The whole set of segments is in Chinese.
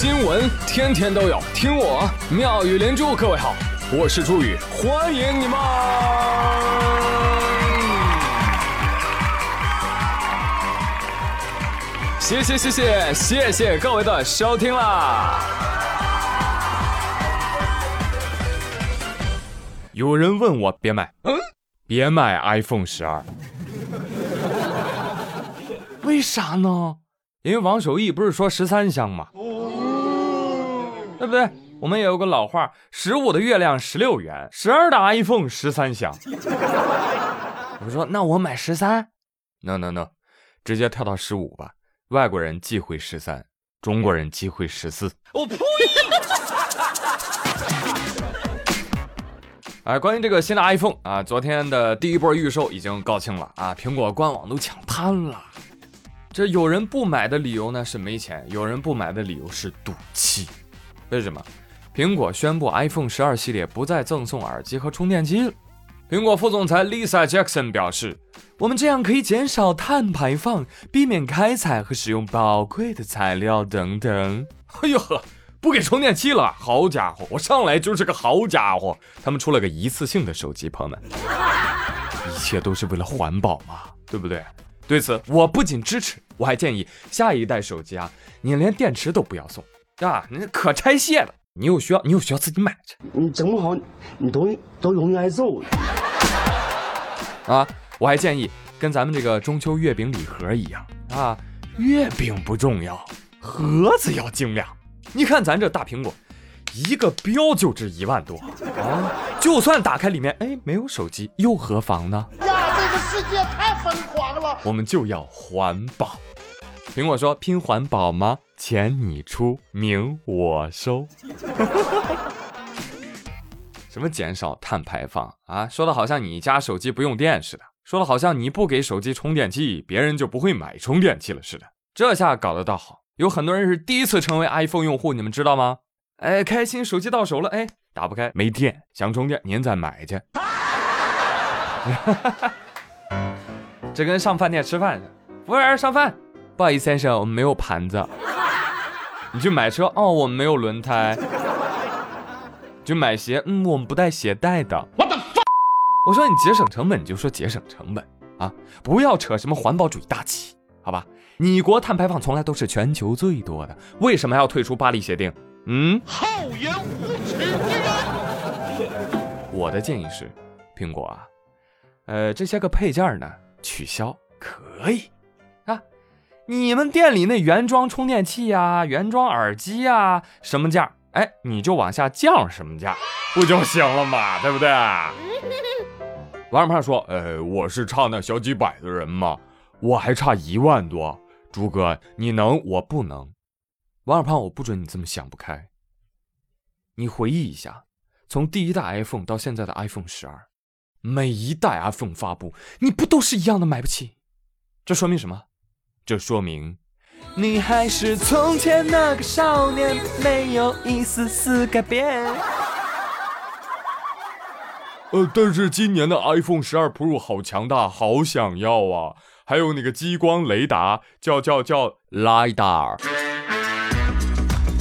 新闻天天都有，听我妙语连珠。各位好，我是朱宇，欢迎你们！谢谢谢谢谢谢各位的收听啦！有人问我别买，嗯，别买 iPhone 十二，为啥呢？因为王守义不是说十三香吗？对不对？我们也有个老话，十五的月亮十六圆，十二的 iPhone 十三香。我说那我买十三？No No No，直接跳到十五吧。外国人忌讳十三，中国人忌讳十四。我呸！哎，关于这个新的 iPhone 啊，昨天的第一波预售已经告罄了啊，苹果官网都抢瘫了。这有人不买的理由呢是没钱，有人不买的理由是赌气。为什么？苹果宣布 iPhone 十二系列不再赠送耳机和充电器了。苹果副总裁 Lisa Jackson 表示：“我们这样可以减少碳排放，避免开采和使用宝贵的材料等等。”哎呦呵！不给充电器了，好家伙，我上来就是个好家伙。他们出了个一次性的手机，朋友们，一切都是为了环保嘛，对不对？对此，我不仅支持，我还建议下一代手机啊，你连电池都不要送啊，你可拆卸了，你有需要，你有需要自己买去。你整不好，你都都容易挨揍。啊，我还建议跟咱们这个中秋月饼礼盒一样啊，月饼不重要，盒子要精良。你看咱这大苹果，一个标就值一万多啊！就算打开里面，哎，没有手机又何妨呢？呀，这个世界太疯狂了！我们就要环保。苹果说：“拼环保吗？钱你出，名我收。”什么减少碳排放啊？说的好像你家手机不用电似的，说的好像你不给手机充电器，别人就不会买充电器了似的。这下搞得倒好。有很多人是第一次成为 iPhone 用户，你们知道吗？哎，开心，手机到手了，哎，打不开，没电，想充电，您再买去。这跟上饭店吃饭似的，服务员上饭，不好意思先生，我们没有盘子。你去买车，哦，我们没有轮胎。就买鞋，嗯，我们不带鞋带的。我的发，我说你节省成本，你就说节省成本啊，不要扯什么环保主义大旗，好吧？你国碳排放从来都是全球最多的，为什么要退出巴黎协定？嗯，厚颜无耻之人。我的建议是，苹果啊，呃，这些个配件呢，取消可以啊。你们店里那原装充电器呀、原装耳机呀，什么价？哎，你就往下降什么价，不就行了嘛，对不对？王二胖说：“呃，我是差那小几百的人嘛，我还差一万多。”朱哥，你能，我不能。王二胖，我不准你这么想不开。你回忆一下，从第一代 iPhone 到现在的 iPhone 十二，每一代 iPhone 发布，你不都是一样的买不起？这说明什么？这说明你还是从前那个少年，没有一丝丝改变。呃，但是今年的 iPhone 十二 Pro 好强大，好想要啊！还有那个激光雷达，叫叫叫 lidar。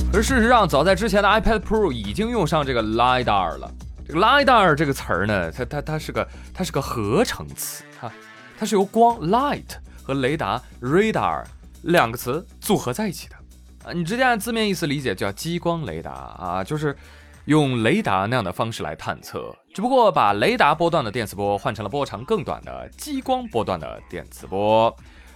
可是事实上，早在之前的 iPad Pro 已经用上这个 lidar 了。这个 lidar 这个词儿呢，它它它是个它是个合成词，哈，它是由光 light 和雷达 radar 两个词组合在一起的啊。你直接按字面意思理解，叫激光雷达啊，就是用雷达那样的方式来探测。只不过把雷达波段的电磁波换成了波长更短的激光波段的电磁波，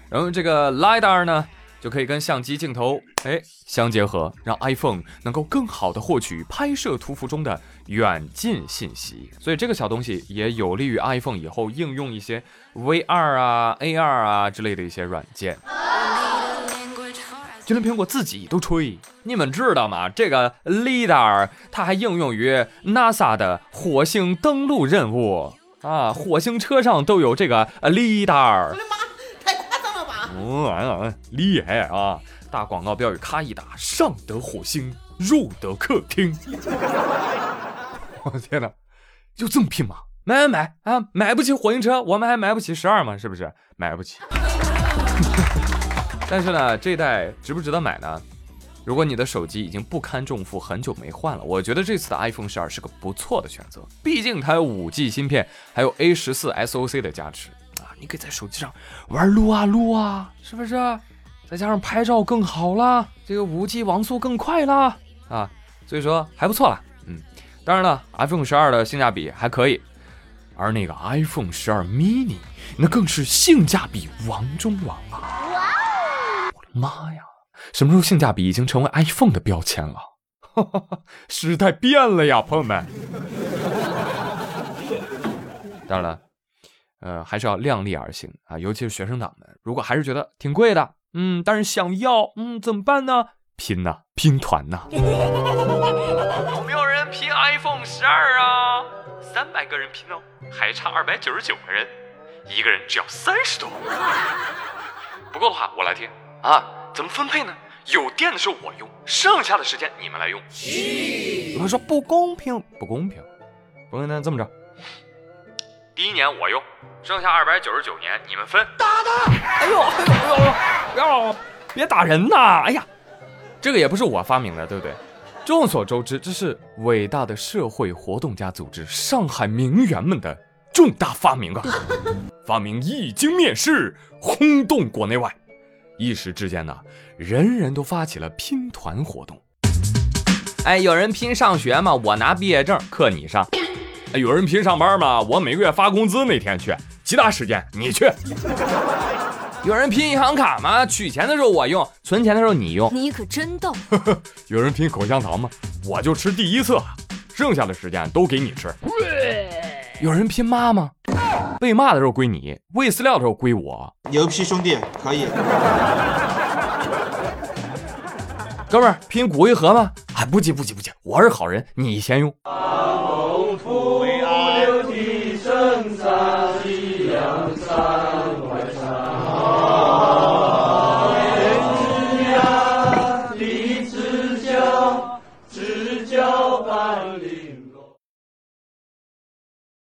然后这个 lidar 呢就可以跟相机镜头哎相结合，让 iPhone 能够更好的获取拍摄图幅中的远近信息。所以这个小东西也有利于 iPhone 以后应用一些 VR 啊、AR 啊之类的一些软件。就连苹果自己都吹，你们知道吗？这个 lidar 它还应用于 NASA 的火星登陆任务啊，火星车上都有这个 lidar。我的妈，太夸张了吧！嗯，厉害啊！大广告标语咔一打，上得火星，入得客厅。我 的天哪，就这么拼吗？买买买啊！买不起火星车，我们还买不起十二吗？是不是？买不起。但是呢，这代值不值得买呢？如果你的手机已经不堪重负，很久没换了，我觉得这次的 iPhone 十二是个不错的选择。毕竟它有五 G 芯片，还有 A 十四 SOC 的加持啊，你可以在手机上玩撸啊撸啊，是不是？再加上拍照更好啦，这个五 G 网速更快啦啊，所以说还不错啦。嗯，当然了，iPhone 十二的性价比还可以，而那个 iPhone 十二 mini 那更是性价比王中王啊！我的妈呀！什么时候性价比已经成为 iPhone 的标签了？时代变了呀，朋友们！当然了，呃，还是要量力而行啊，尤其是学生党们，如果还是觉得挺贵的，嗯，但是想要，嗯，怎么办呢？拼呐，拼团呐！有没有人拼 iPhone 十二啊？三百个人拼哦，还差二百九十九个人，一个人只要三十多。不够的话，我来听啊。怎么分配呢？有电的时候我用，剩下的时间你们来用。有人说不公平，不公平。不公平，这么着，第一年我用，剩下二百九十九年你们分。打他！哎呦哎呦哎呦！不要，别打人呐！哎呀，这个也不是我发明的，对不对？众所周知，这是伟大的社会活动家组织上海名媛们的重大发明啊！发明一经面世，轰动国内外。一时之间呢，人人都发起了拼团活动。哎，有人拼上学吗？我拿毕业证，课你上。哎，有人拼上班吗？我每个月发工资那天去，其他时间你去。有人拼银行卡吗？取钱的时候我用，存钱的时候你用。你可真逗。有人拼口香糖吗？我就吃第一次，剩下的时间都给你吃。有人拼妈吗？被骂的时候归你，喂饲料的时候归我。牛批兄弟，可以。哥们儿拼骨灰盒吗？哎，不急不急不急，我是好人，你先用。山。